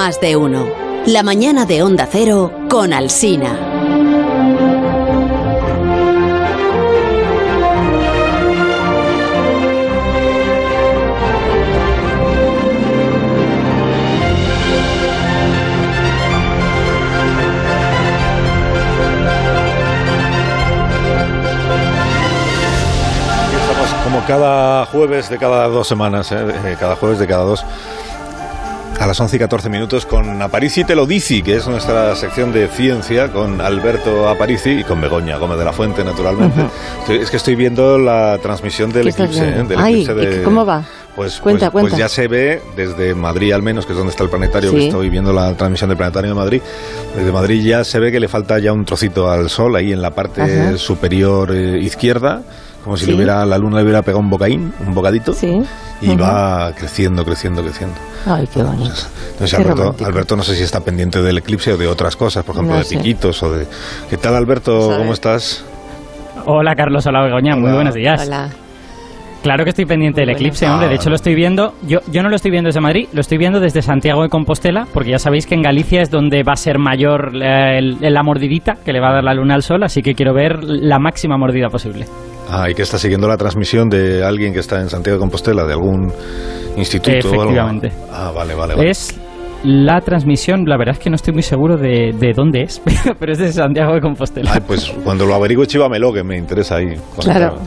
más de uno. La mañana de Onda Cero con Alsina. Como cada jueves de cada dos semanas, ¿eh? cada jueves de cada dos a las 11 y 14 minutos con Aparici te lo dice, que es nuestra sección de ciencia con Alberto Aparici y con Begoña Gómez de la Fuente, naturalmente. es que estoy viendo la transmisión del eclipse. ¿eh? Del Ay, eclipse de, ¿Cómo va? Pues, Cuenta, pues, pues cuenta. ya se ve desde Madrid al menos, que es donde está el planetario, que estoy viendo la transmisión del planetario de Madrid. Desde Madrid ya se ve que le falta ya un trocito al sol ahí en la parte Ajá. superior eh, izquierda, como si Sí. le hubiera, la luna le hubiera pegado un bocaín, un bocadito. Sí. Y va creciendo, creciendo, creciendo. Ay, qué bonito. Entonces, Qué Alberto. Alberto, no sé si está pendiente del eclipse o de otras cosas, por ejemplo, No de sé. piquitos o de... ¿Qué tal, Alberto? Sabe. ¿Cómo estás? Hola Carlos, hola Begoña, muy buenos días. Hola. Claro que estoy pendiente del eclipse, hombre. De hecho, lo estoy viendo. Yo, yo no lo estoy viendo desde Madrid, lo estoy viendo desde Santiago de Compostela, porque ya sabéis que en Galicia es donde va a ser mayor eh, el- la mordidita que le va a dar la luna al sol, así que quiero ver la máxima mordida posible. Ah, y que está siguiendo la transmisión de alguien que está en Santiago de Compostela, de algún instituto o algo. Efectivamente. Ah, vale, vale, vale. Es la transmisión, la verdad es que no estoy muy seguro de, de dónde es, pero es de Santiago de Compostela. Ay, pues cuando lo averigüe chívamelo, que me interesa ahí. Claro.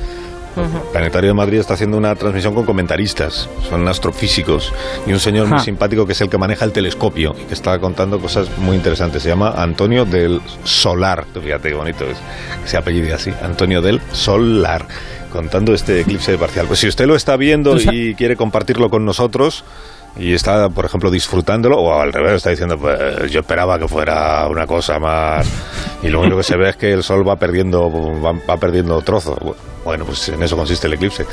El Planetario de Madrid está haciendo una transmisión con comentaristas, son astrofísicos, y un señor muy simpático que es el que maneja el telescopio y que está contando cosas muy interesantes. Se llama Antonio del Solar, fíjate qué bonito es, se apellide así, Antonio del Solar, contando este eclipse parcial. Pues si usted lo está viendo y quiere compartirlo con nosotros, y está, por ejemplo, disfrutándolo, o al revés, está diciendo, pues yo esperaba que fuera una cosa más. Y lo único que se ve es que el sol va perdiendo, va, va perdiendo trozo. Bueno, pues en eso consiste el eclipse,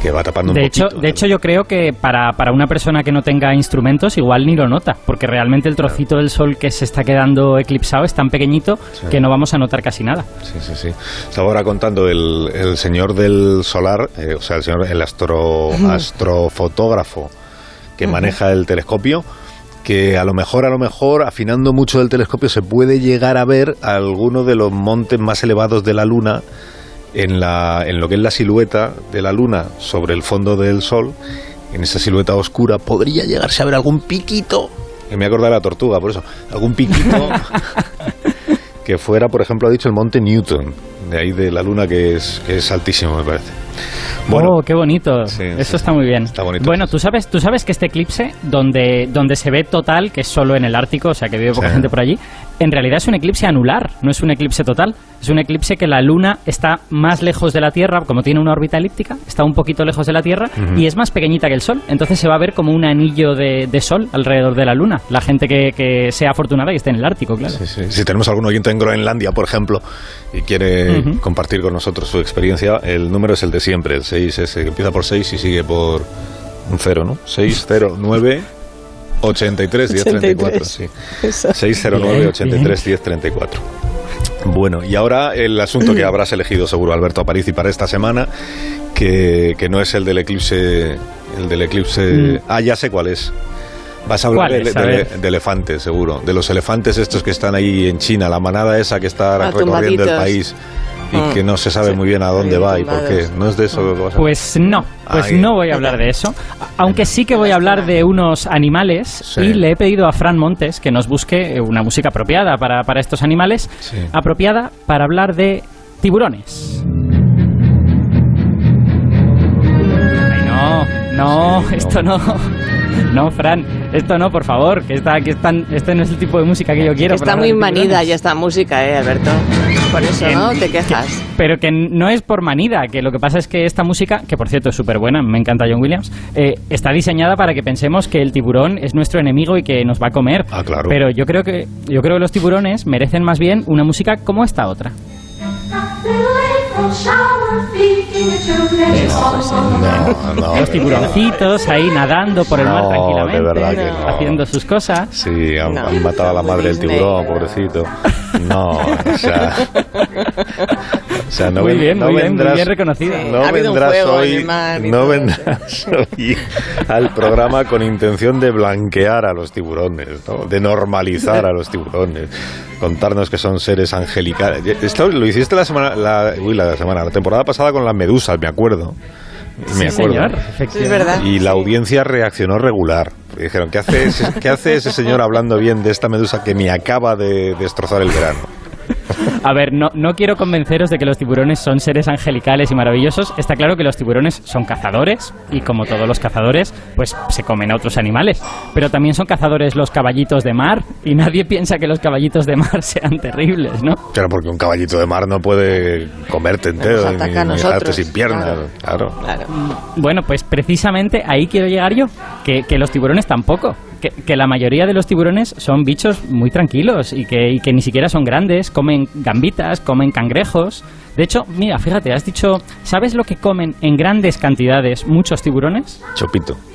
que va tapando un De hecho, de hecho, yo creo que para, para una persona que no tenga instrumentos, igual ni lo nota, porque realmente el trocito del sol que se está quedando eclipsado es tan pequeñito Sí. que no vamos a notar casi nada. Sí, sí, sí. Estaba ahora contando el, el señor del solar, eh, o sea, el señor, el astro, astrofotógrafo que maneja el telescopio, que a lo mejor, a lo mejor, afinando mucho del telescopio, se puede llegar a ver alguno de los montes más elevados de la Luna en, la, en lo que es la silueta de la Luna sobre el fondo del Sol, en esa silueta oscura, podría llegarse a ver algún piquito, que me acuerdo de la tortuga, por eso, algún piquito que fuera, por ejemplo, ha dicho el monte Newton, de ahí de la Luna, que es, que es altísimo, me parece. Oh, qué bonito. Sí, Eso sí, está muy bien. está bonito. Bueno, tú sabes, tú sabes que este eclipse, donde, donde se ve total, que es solo en el Ártico, o sea que vive poca Sí. gente por allí, en realidad es un eclipse anular, no es un eclipse total. Es un eclipse que la Luna está más lejos de la Tierra, como tiene una órbita elíptica, está un poquito lejos de la Tierra y es más pequeñita que el Sol. Entonces se va a ver como un anillo de, de Sol alrededor de la Luna. La gente que, que sea afortunada y esté en el Ártico, claro. Sí, sí. Si tenemos algún oyente en Groenlandia, por ejemplo, y quiere compartir con nosotros su experiencia, el número es el de siempre, el 6, ese, que empieza por 6 y sigue por un 0, ¿no? 609 83 1034, sí. 609 83 1034. Bueno, y ahora el asunto que habrás elegido seguro, Alberto Aparici, para esta semana, que, que no es el del eclipse, el del eclipse... Ah, ya sé cuál es. Vas a hablar ¿Cuál de? A de- elefantes, seguro. De los elefantes estos que están ahí en China, la manada esa que está Ah, recorriendo el país y Mm. que no se sabe Sí. muy bien a dónde va y por qué. ¿No es de eso lo que vas a Pues no, pues Ay. no voy a hablar de eso. Aunque sí que voy a hablar de unos animales Sí. y le he pedido a Fran Montes que nos busque una música apropiada para, para estos animales, Sí. apropiada para hablar de tiburones. Ay, no, no, Sí, esto no. No, Fran, esto no, por favor, que, está, que están, este no es el tipo de música que yo quiero. Está muy manida ya esta música, ¿eh, Alberto? Por eso, ¿no? Te quejas. Pero que no es por manida, que lo que pasa es que esta música, que por cierto es súper buena, me encanta John Williams, eh, está diseñada para que pensemos que el tiburón es nuestro enemigo y que nos va a comer. Ah, claro. Pero yo creo que yo creo que los tiburones merecen más bien una música como esta otra. No, no, Los tiburoncitos ahí nadando por el mar No, tranquilamente, de verdad que no. haciendo sus cosas. Sí, han, han matado a la madre del tiburón, pobrecito. No, o sea. O sea, no, muy ven- bien, no muy bien, muy vendrás, bien reconocido. Sí. no Ha habido un vendrás hoy, no vendrás al programa con intención de blanquear a los tiburones, ¿no? de normalizar a los tiburones, contarnos que son seres angelicales. Esto lo hiciste la semana, la, uy, la semana, la temporada pasada con las medusas, me acuerdo. Me Sí, acuerdo. señor, Sí, es verdad. Y la audiencia reaccionó regular. Dijeron, ¿qué hace, ese, ¿qué hace ese señor hablando bien de esta medusa que me acaba de destrozar el verano? A ver, no, no quiero convenceros de que los tiburones son seres angelicales y maravillosos. Está claro que los tiburones son cazadores y como todos los cazadores, pues se comen a otros animales. Pero también son cazadores los caballitos de mar y nadie piensa que los caballitos de mar sean terribles, ¿no? Claro, porque un caballito de mar no puede comerte entero ni, dejarte sin piernas. Claro. Claro. Bueno, pues precisamente ahí quiero llegar yo, que, que los tiburones tampoco. Que, que la mayoría de los tiburones son bichos muy tranquilos y que, y que ni siquiera son grandes, comen gambitas, comen cangrejos. De hecho, mira, fíjate, has dicho, ¿sabes lo que comen en grandes cantidades muchos tiburones? Chopito.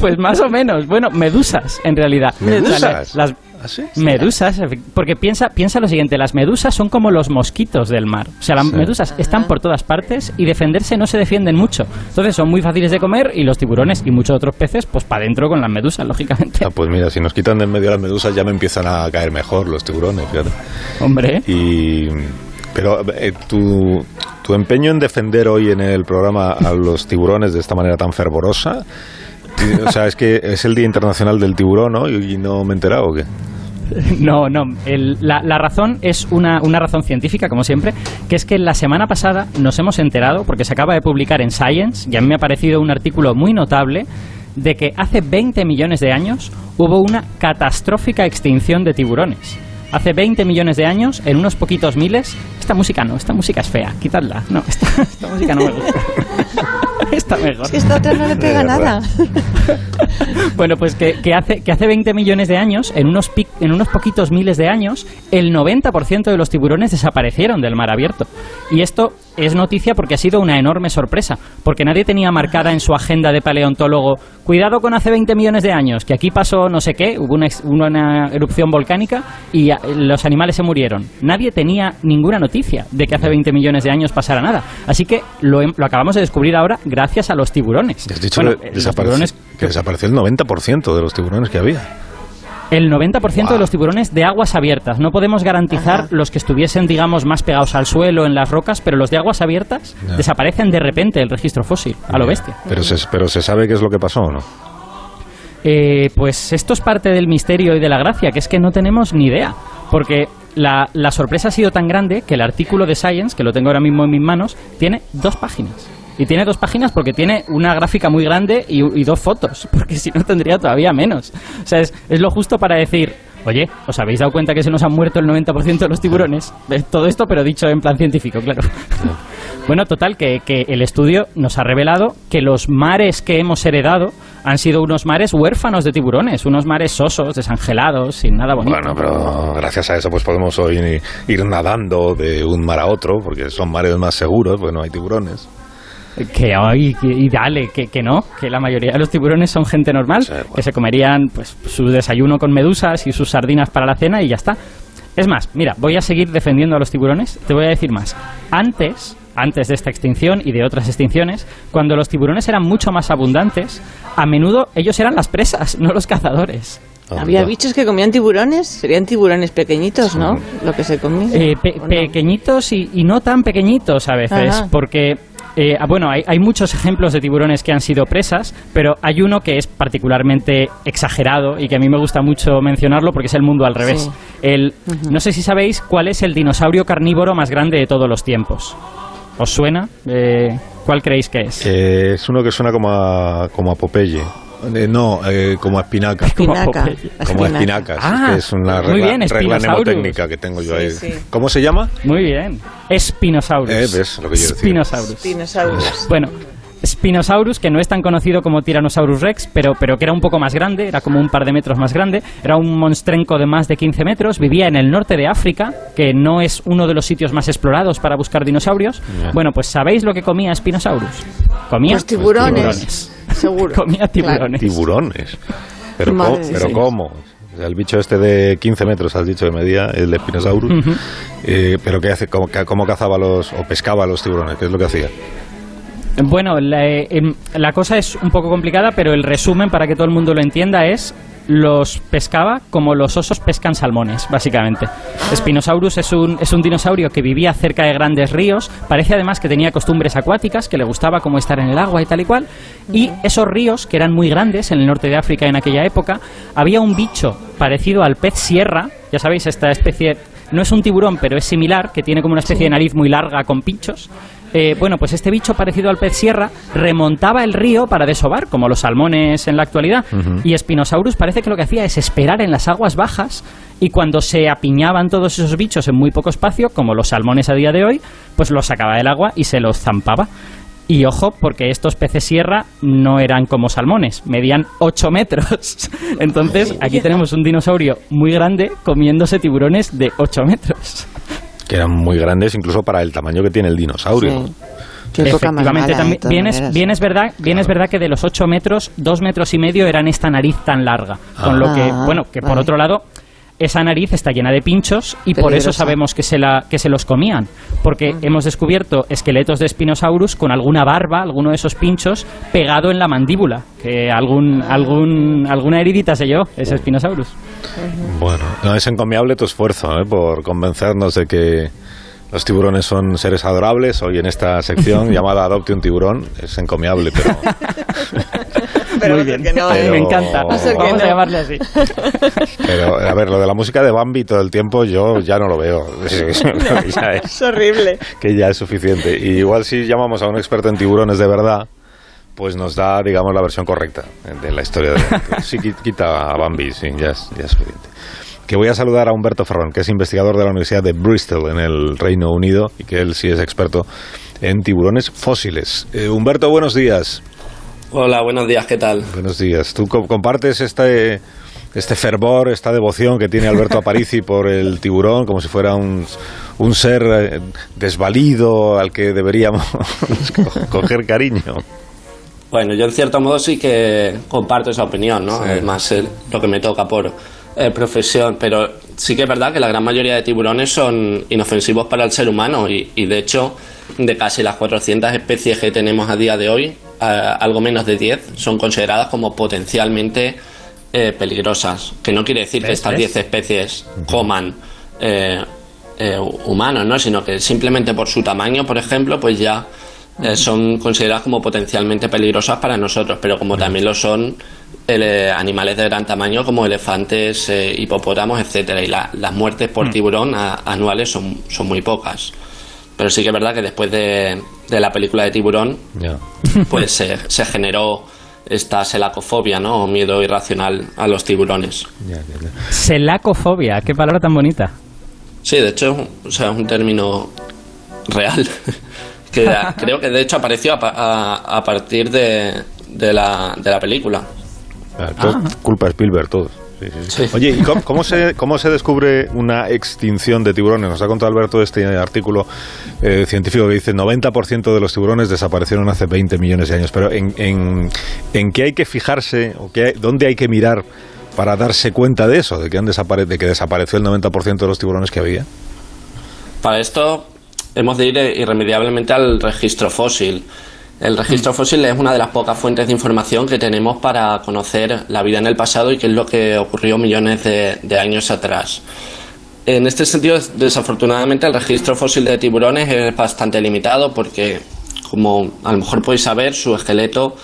Pues más o menos, bueno, medusas en realidad. ¿Medusas? Las, ¿Ah, sí? Medusas, porque piensa, piensa lo siguiente, las medusas son como los mosquitos del mar. O sea, las Sí. medusas están por todas partes y defenderse no se defienden mucho. Entonces son muy fáciles de comer y los tiburones y muchos otros peces, pues para adentro con las medusas, lógicamente. Ah, pues mira, si nos quitan de en medio las medusas ya me empiezan a caer mejor los tiburones, fíjate. Hombre, Y, pero eh, tu, tu empeño en defender hoy en el programa a los tiburones de esta manera tan fervorosa, o sea, es que es el Día Internacional del Tiburón, ¿no? Y, y no me he enterado, ¿o qué? no, no. La, la razón es una, una razón científica, como siempre, que es que la semana pasada nos hemos enterado, porque se acaba de publicar en Science, y a mí me ha parecido un artículo muy notable, de que hace 20 millones de años hubo una catastrófica extinción de tiburones. Hace 20 millones de años, en unos poquitos miles, esta música no, esta música es fea, quitadla. No, esta, esta música no me gusta. Está mejor. Es que esta otra no le pega nada. Bueno, pues que, que hace, que hace 20 millones de años, en unos, pic- en unos poquitos miles de años, el 90% de los tiburones desaparecieron del mar abierto. Y esto es noticia porque ha sido una enorme sorpresa, porque nadie tenía marcada en su agenda de paleontólogo, cuidado con hace 20 millones de años, que aquí pasó no sé qué, hubo una, una erupción volcánica y ah, los animales se murieron. Nadie tenía ninguna noticia de que hace 20 millones de años pasara nada. Así que lo, lo acabamos de descubrir ahora gracias a los tiburones. Has dicho Bueno, que, los desaparece- tiburones que desapareció el 90% de los tiburones que había. El 90% Guau. de los tiburones de aguas abiertas. No podemos garantizar Ajá. los que estuviesen, digamos, más pegados al suelo, en las rocas, pero los de aguas abiertas desaparecen de repente del registro fósil, a lo bestia. Pero se, pero se sabe qué es lo que pasó, ¿o ¿no? Eh, pues esto es parte del misterio y de la gracia, que es que no tenemos ni idea. Porque la, la sorpresa ha sido tan grande que el artículo de Science, que lo tengo ahora mismo en mis manos, tiene dos páginas. Y tiene dos páginas porque tiene una gráfica muy grande y, y dos fotos, porque si no tendría todavía menos. O sea, es, es lo justo para decir, oye, ¿os habéis dado cuenta que se nos han muerto el 90% de los tiburones? Eh, Todo esto, pero dicho en plan científico, claro. Bueno, total, que, que el estudio nos ha revelado que los mares que hemos heredado han sido unos mares huérfanos de tiburones, unos mares sosos, desangelados, sin nada bonito. Bueno, pero gracias a eso pues podemos hoy ir nadando de un mar a otro, porque son mares más seguros, porque no hay tiburones. Que hoy, que- y dale, que, que no, que la mayoría de los tiburones son gente normal, Sí, bueno. que se comerían pues su desayuno con medusas y sus sardinas para la cena y ya está. Es más, mira, voy a seguir defendiendo a los tiburones, te voy a decir más. Antes, antes de esta extinción y de otras extinciones, cuando los tiburones eran mucho más abundantes, a menudo ellos eran las presas, no los cazadores. Había Anda. bichos que comían tiburones, serían tiburones pequeñitos, ¿no? Lo que se comía. Eh, pe- ¿O no? pequeñitos y, y no tan pequeñitos a veces, Ajá. porque eh, ah, bueno, hay, hay muchos ejemplos de tiburones que han sido presas, pero hay uno que es particularmente exagerado y que a mí me gusta mucho mencionarlo porque es el mundo al revés. Sí. El, No sé si sabéis cuál es el dinosaurio carnívoro más grande de todos los tiempos. ¿Os suena? Eh, ¿Cuál creéis que es? Eh, es uno que suena como a, como a Popeye. Eh, no, eh, como espinaca. Como Espinaca. Como espinacas. Ah, que es una muy regla, bien, regla Spinosaurus. mnemotécnica que tengo yo Sí, ahí. sí. ¿Cómo se llama? Muy bien. Spinosaurus. Eh, ves lo que yo decía. Spinosaurus. Dinosaurios. Bueno, Spinosaurus, que no es tan conocido como Tyrannosaurus Rex, pero, pero que era un poco más grande, era como un par de metros más grande, era un monstrenco de más de 15 metros, vivía en el norte de África, que no es uno de los sitios más explorados para buscar dinosaurios. Bueno, pues ¿sabéis lo que comía Spinosaurus? Comía Los tiburones. tiburones. Seguro. Comía tiburones. Tiburones. Pero, Madre de pero Dios. ¿cómo? el bicho este de 15 metros, has dicho que medía, el Spinosaurus. Eh, pero ¿qué hace? ¿Cómo, ¿Cómo, cazaba los o pescaba los tiburones? ¿Qué es lo que hacía? Bueno, la, eh, em, la cosa es un poco complicada, pero el resumen para que todo el mundo lo entienda es los pescaba como los osos pescan salmones, básicamente. Spinosaurus es un, es un dinosaurio que vivía cerca de grandes ríos, parece además que tenía costumbres acuáticas, que le gustaba como estar en el agua y tal y cual, y esos ríos, que eran muy grandes en el norte de África en aquella época, había un bicho parecido al pez sierra, ya sabéis, esta especie no es un tiburón, pero es similar, que tiene como una especie de nariz muy larga con pinchos, eh, bueno, pues este bicho parecido al pez sierra remontaba el río para desovar, como los salmones en la actualidad. Y Spinosaurus parece que lo que hacía es esperar en las aguas bajas y cuando se apiñaban todos esos bichos en muy poco espacio, como los salmones a día de hoy, pues los sacaba del agua y se los zampaba. Y ojo, porque estos peces sierra no eran como salmones, medían 8 metros. Entonces, aquí tenemos un dinosaurio muy grande comiéndose tiburones de 8 metros que eran muy grandes incluso para el tamaño que tiene el dinosaurio. Efectivamente, también, bien, es, bien, es, verdad, bien es verdad que de los 8 metros, 2 metros y medio eran esta nariz tan larga. Con lo que, ah, bueno, que por otro lado, esa nariz está llena de pinchos y por eso sabemos que se, la, que se los comían. Porque mm. hemos descubierto esqueletos de Spinosaurus con alguna barba, alguno de esos pinchos, pegado en la mandíbula. Que algún, algún, alguna heridita se llevó ese Spinosaurus. Bueno, no es encomiable tu esfuerzo ¿eh? por convencernos de que los tiburones son seres adorables. Hoy en esta sección llamada Adopte un tiburón es encomiable, pero... Muy bien, me encanta. Vamos a llamarle así. Pero, a ver, lo de la música de Bambi todo el tiempo yo ya no lo veo. es, horrible. Que ya es suficiente. Y igual si llamamos a un experto en tiburones de verdad, pues nos da, digamos, la versión correcta de la historia. De, sí, quita a Bambi, sí, ya es, ya es suficiente que voy a saludar a Humberto Ferrón, que es investigador de la Universidad de Bristol en el Reino Unido y que él sí es experto en tiburones fósiles. Eh, Humberto, buenos días. Hola, buenos días, ¿qué tal? Buenos días. ¿Tú compartes este, este fervor, esta devoción que tiene Alberto Aparici por el tiburón, como si fuera un, un ser eh, desvalido al que deberíamos coger cariño? Bueno, yo en cierto modo sí que comparto esa opinión, ¿no? Además, Es lo que me toca por eh, profesión, pero sí que es verdad que la gran mayoría de tiburones son inofensivos para el ser humano y, y de hecho, de casi las 400 especies que tenemos a día de hoy, algo menos de 10 son consideradas como potencialmente eh, peligrosas. Que no quiere decir que estas 10 especies coman eh, eh, humanos, ¿no? sino que simplemente por su tamaño, por ejemplo, pues ya son consideradas como potencialmente peligrosas para nosotros, pero como también lo son animales de gran tamaño como elefantes, hipopótamos, etcétera. Y las muertes por tiburón anuales son, son muy pocas. Pero sí que es verdad que después de, la película de Tiburón, pues se, generó esta selacofobia, ¿no? O miedo irracional a los tiburones. Selacofobia, qué palabra tan bonita. Sí, de hecho, o sea, es un término real. que creo que de hecho apareció a, partir de, de, la, de la película. Ah, culpa de Spielberg, todos. Oye, ¿y cómo, se, cómo se descubre una extinción de tiburones? Nos ha contado Alberto este artículo eh, científico que dice 90% de los tiburones desaparecieron hace 20 millones de años. Pero ¿en, en, qué hay que fijarse o qué dónde hay que mirar para darse cuenta de eso, de que, han de que desapareció el 90% de los tiburones que había? Para esto hemos de ir irremediablemente al registro fósil. El registro fósil es una de las pocas fuentes de información que tenemos para conocer la vida en el pasado y qué es lo que ocurrió millones de, años atrás. En este sentido, desafortunadamente, el registro fósil de tiburones es bastante limitado porque, como a lo mejor podéis saber, su esqueleto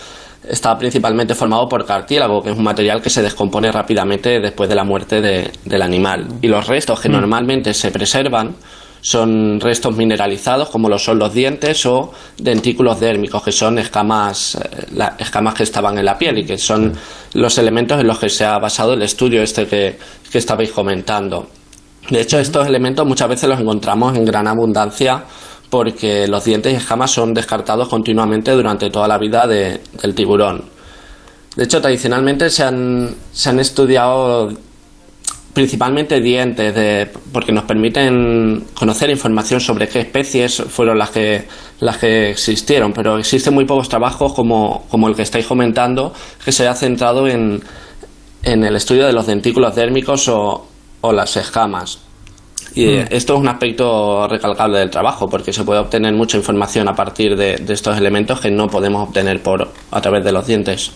está principalmente formado por cartílago, que es un material que se descompone rápidamente después de la muerte del animal. Y los restos que mm. normalmente se preservan son restos mineralizados como lo son los dientes o dentículos dérmicos que son escamas, eh, escamas que estaban en la piel y que son los elementos en los que se ha basado el estudio este que, que estabais comentando. De hecho, estos elementos muchas veces los encontramos en gran abundancia porque los dientes y escamas son descartados continuamente durante toda la vida de, del tiburón. De hecho, tradicionalmente se han, se han estudiado principalmente dientes, de, porque nos permiten conocer información sobre qué especies fueron las que, las que existieron, pero existen muy pocos trabajos como, como el que estáis comentando, que se ha centrado en, en el estudio de los dentículos dérmicos o, o las escamas. Y Hmm. esto es un aspecto recalcable del trabajo, porque se puede obtener mucha información a partir de, de estos elementos que no podemos obtener por, a través de los dientes.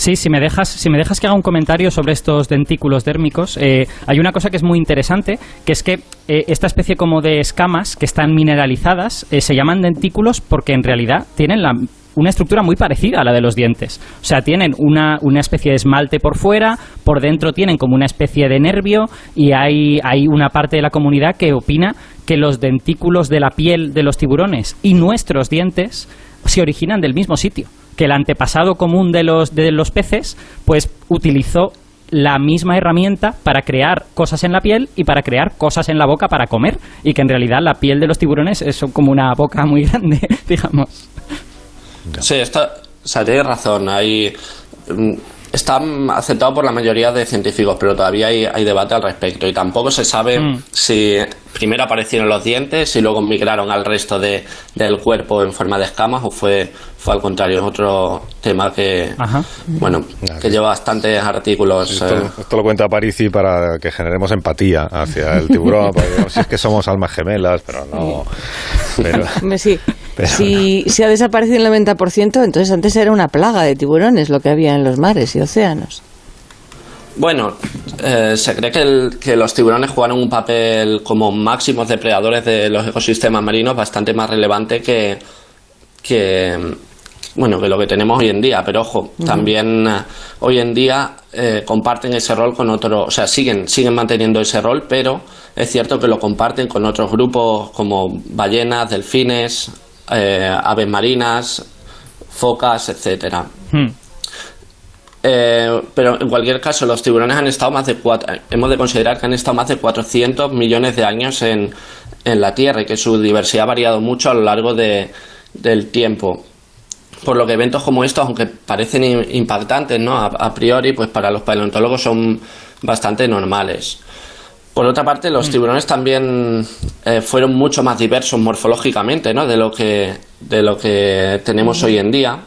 Sí, si me dejas, si me dejas que haga un comentario sobre estos dentículos dérmicos, eh, hay una cosa que es muy interesante, que es que eh, esta especie como de escamas que están mineralizadas eh, se llaman dentículos porque en realidad tienen la una estructura muy parecida a la de los dientes. O sea, tienen una, una especie de esmalte por fuera, por dentro tienen como una especie de nervio y hay, hay una parte de la comunidad que opina que los dentículos de la piel de los tiburones y nuestros dientes se originan del mismo sitio. Que el antepasado común de los, de los peces, pues utilizó la misma herramienta para crear cosas en la piel y para crear cosas en la boca para comer. Y que en realidad la piel de los tiburones es como una boca muy grande, digamos. Sí, esto, o sea, tienes razón. Hay, mm, está aceptado por la mayoría de científicos, pero todavía hay, hay debate al respecto. Y tampoco se sabe Mm. si primero aparecieron los dientes y luego migraron al resto de, del cuerpo en forma de escamas o fue, fue al contrario. Es otro tema que, Ajá. bueno, que lleva bastantes artículos. Esto, eh, esto lo cuenta Parisi para que generemos empatía hacia el tiburón, porque digamos, si es que somos almas gemelas, pero no. Pero, Sí. Pero si, si ha desaparecido el 90%, entonces antes era una plaga de tiburones lo que había en los mares y océanos. Bueno, eh, se cree que, el- que los tiburones jugaron un papel como máximos depredadores de los ecosistemas marinos bastante más relevante que, que bueno que lo que tenemos hoy en día. Pero ojo, también eh, hoy en día eh, comparten ese rol con otros, o sea, siguen siguen manteniendo ese rol, pero es cierto que lo comparten con otros grupos como ballenas, delfines, eh, aves marinas, focas, etcétera. Hmm. Eh, pero en cualquier caso, los tiburones han estado más de cuatro, hemos de considerar que han estado más de 400 millones de años en, en la Tierra y que su diversidad ha variado mucho a lo largo de- del tiempo. Por lo que eventos como estos, aunque parecen im- impactantes ¿no? a, a priori, pues para los paleontólogos son bastante normales. Por otra parte, los tiburones también eh, fueron mucho más diversos morfológicamente ¿no? de, lo que, de lo que tenemos hoy en día.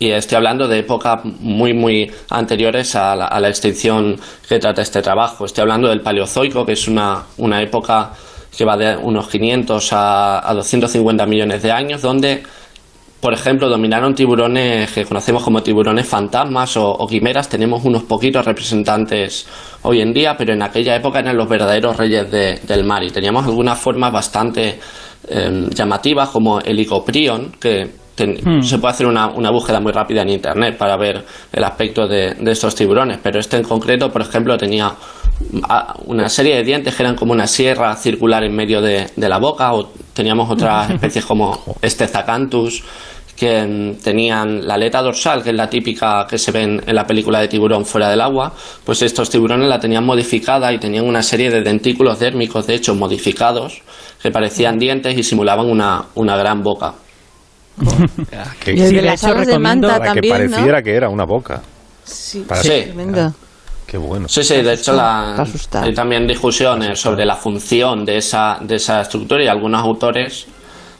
Y estoy hablando de épocas muy, muy anteriores a la, a la extinción que trata este trabajo. Estoy hablando del Paleozoico, que es una, una época que va de unos 500 a, a 250 millones de años, donde, por ejemplo, dominaron tiburones que conocemos como tiburones fantasmas o, o quimeras. Tenemos unos poquitos representantes hoy en día, pero en aquella época eran los verdaderos reyes de- del mar y teníamos algunas formas bastante eh, llamativas, como el Icoprion, que ten- Hmm. se puede hacer una, una búsqueda muy rápida en internet para ver el aspecto de, de estos tiburones, pero este en concreto, por ejemplo, tenía una serie de dientes que eran como una sierra circular en medio de, de la boca, o teníamos otras especies como Stezacanthus que mm, tenían la aleta dorsal, que es la típica que se ve en, la película de tiburón fuera del agua, pues estos tiburones la tenían modificada y tenían una serie de dentículos dérmicos, de hecho, modificados, que parecían dientes y simulaban una, una gran boca. que, Y el de las de manta para que pareciera que era una boca. Sí, para- sí, Sí. tremendo. Qué bueno. Sí, sí, de hecho la, hay también discusiones sobre la función de esa, de esa estructura y algunos autores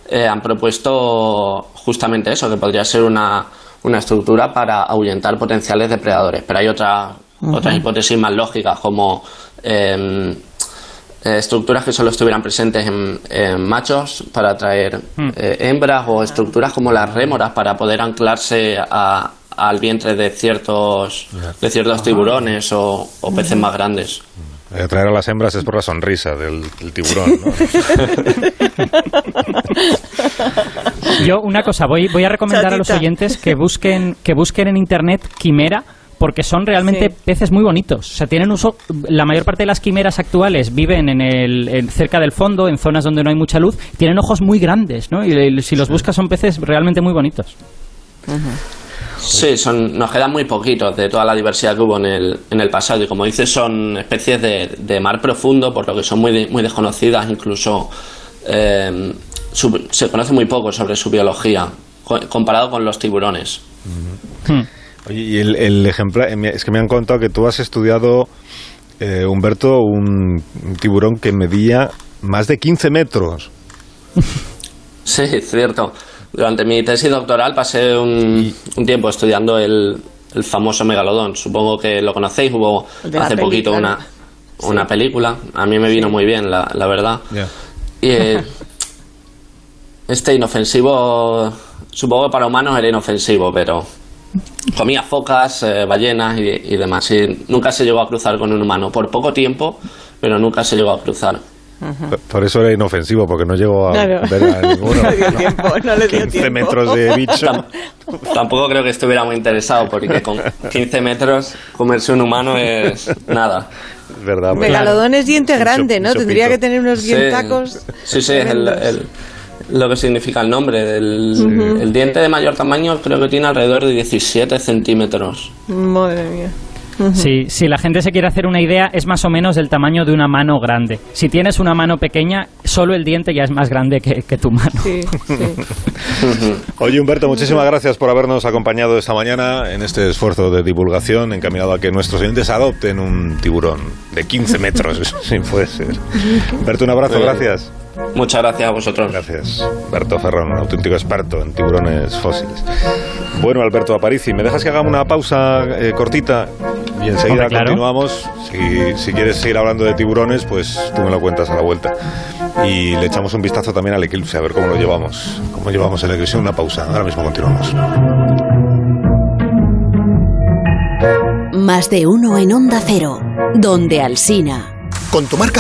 eh, han propuesto justamente eso, que podría ser una, una estructura para ahuyentar potenciales depredadores. Pero hay otra- otras hipótesis más lógicas como em, eh, estructuras que solo estuvieran presentes en, en machos para atraer eh, hembras o estructuras como las rémoras para poder anclarse a- al vientre de ciertos de ciertos tiburones o, o peces más grandes. Eh, Traer a las hembras es por la sonrisa del, del tiburón. ¿no? Yo una cosa, voy, voy a recomendar a los oyentes que busquen, que busquen en internet quimera porque son realmente Sí. peces muy bonitos. O sea, tienen uso. La mayor parte de las quimeras actuales viven en el, en- cerca del fondo, en zonas donde no hay mucha luz. Tienen ojos muy grandes, ¿no? Y, el- si los buscas son peces realmente muy bonitos. Sí, son, nos quedan muy poquitos de toda la diversidad que hubo en el, en el pasado. Y como dices, son especies de, de mar profundo, por lo que son muy, de- muy desconocidas. Incluso eh, su- se conoce muy poco sobre su biología, co- comparado con los tiburones. Hmm. Oye, y el, el ejemplar, eh, es que me han contado que tú has estudiado, eh, Humberto, un, un tiburón que medía más de 15 metros. Sí, cierto. Durante mi tesis doctoral pasé un, un tiempo estudiando el, el famoso megalodón. Supongo que lo conocéis, hubo hace poquito una, una película. A mí me vino muy bien, la, la verdad. Y eh, este inofensivo, supongo que para humanos era inofensivo, pero comía focas, eh, ballenas y, y demás. Y nunca se llegó a cruzar con un humano, por poco tiempo, pero nunca se llegó a cruzar. Por- Por eso era inofensivo, porque no llegó a Claro. ver a ninguno. No le dio tiempo, no le dio 15 tiempo. metros de bicho. Tam- Tampoco creo que estuviera muy interesado, porque con 15 metros comerse un humano es nada. Verdad. porque- Megalodón es diente Mucho- grande, ¿no? mucho Tendría pito. que tener unos Sí, dientacos. Sí, sí, es el, el- lo que significa el nombre. El, el diente de mayor tamaño creo que tiene alrededor de 17 centímetros. Madre mía. Sí, si la gente se quiere hacer una idea, es más o menos del tamaño de una mano grande. Si tienes una mano pequeña, solo el diente ya es más grande que, que tu mano. Sí, sí. Oye, Humberto, muchísimas gracias por habernos acompañado esta mañana en este esfuerzo de divulgación encaminado a que nuestros oyentes adopten un tiburón de 15 metros, si puede ser. Humberto, un abrazo, gracias. Muchas gracias a vosotros. Gracias, Alberto Ferrón, un auténtico experto en tiburones fósiles. Bueno, Alberto Aparici, ¿me dejas que hagamos una pausa eh, cortita? Y enseguida Hombre, claro. continuamos. Si, si quieres seguir hablando de tiburones, pues tú me lo cuentas a la vuelta. Y le echamos un vistazo también al eclipse, a ver cómo lo llevamos. Cómo llevamos el eclipse. Una pausa. Ahora mismo continuamos. Más de uno en Onda Cero, donde Alsina. Con tu marca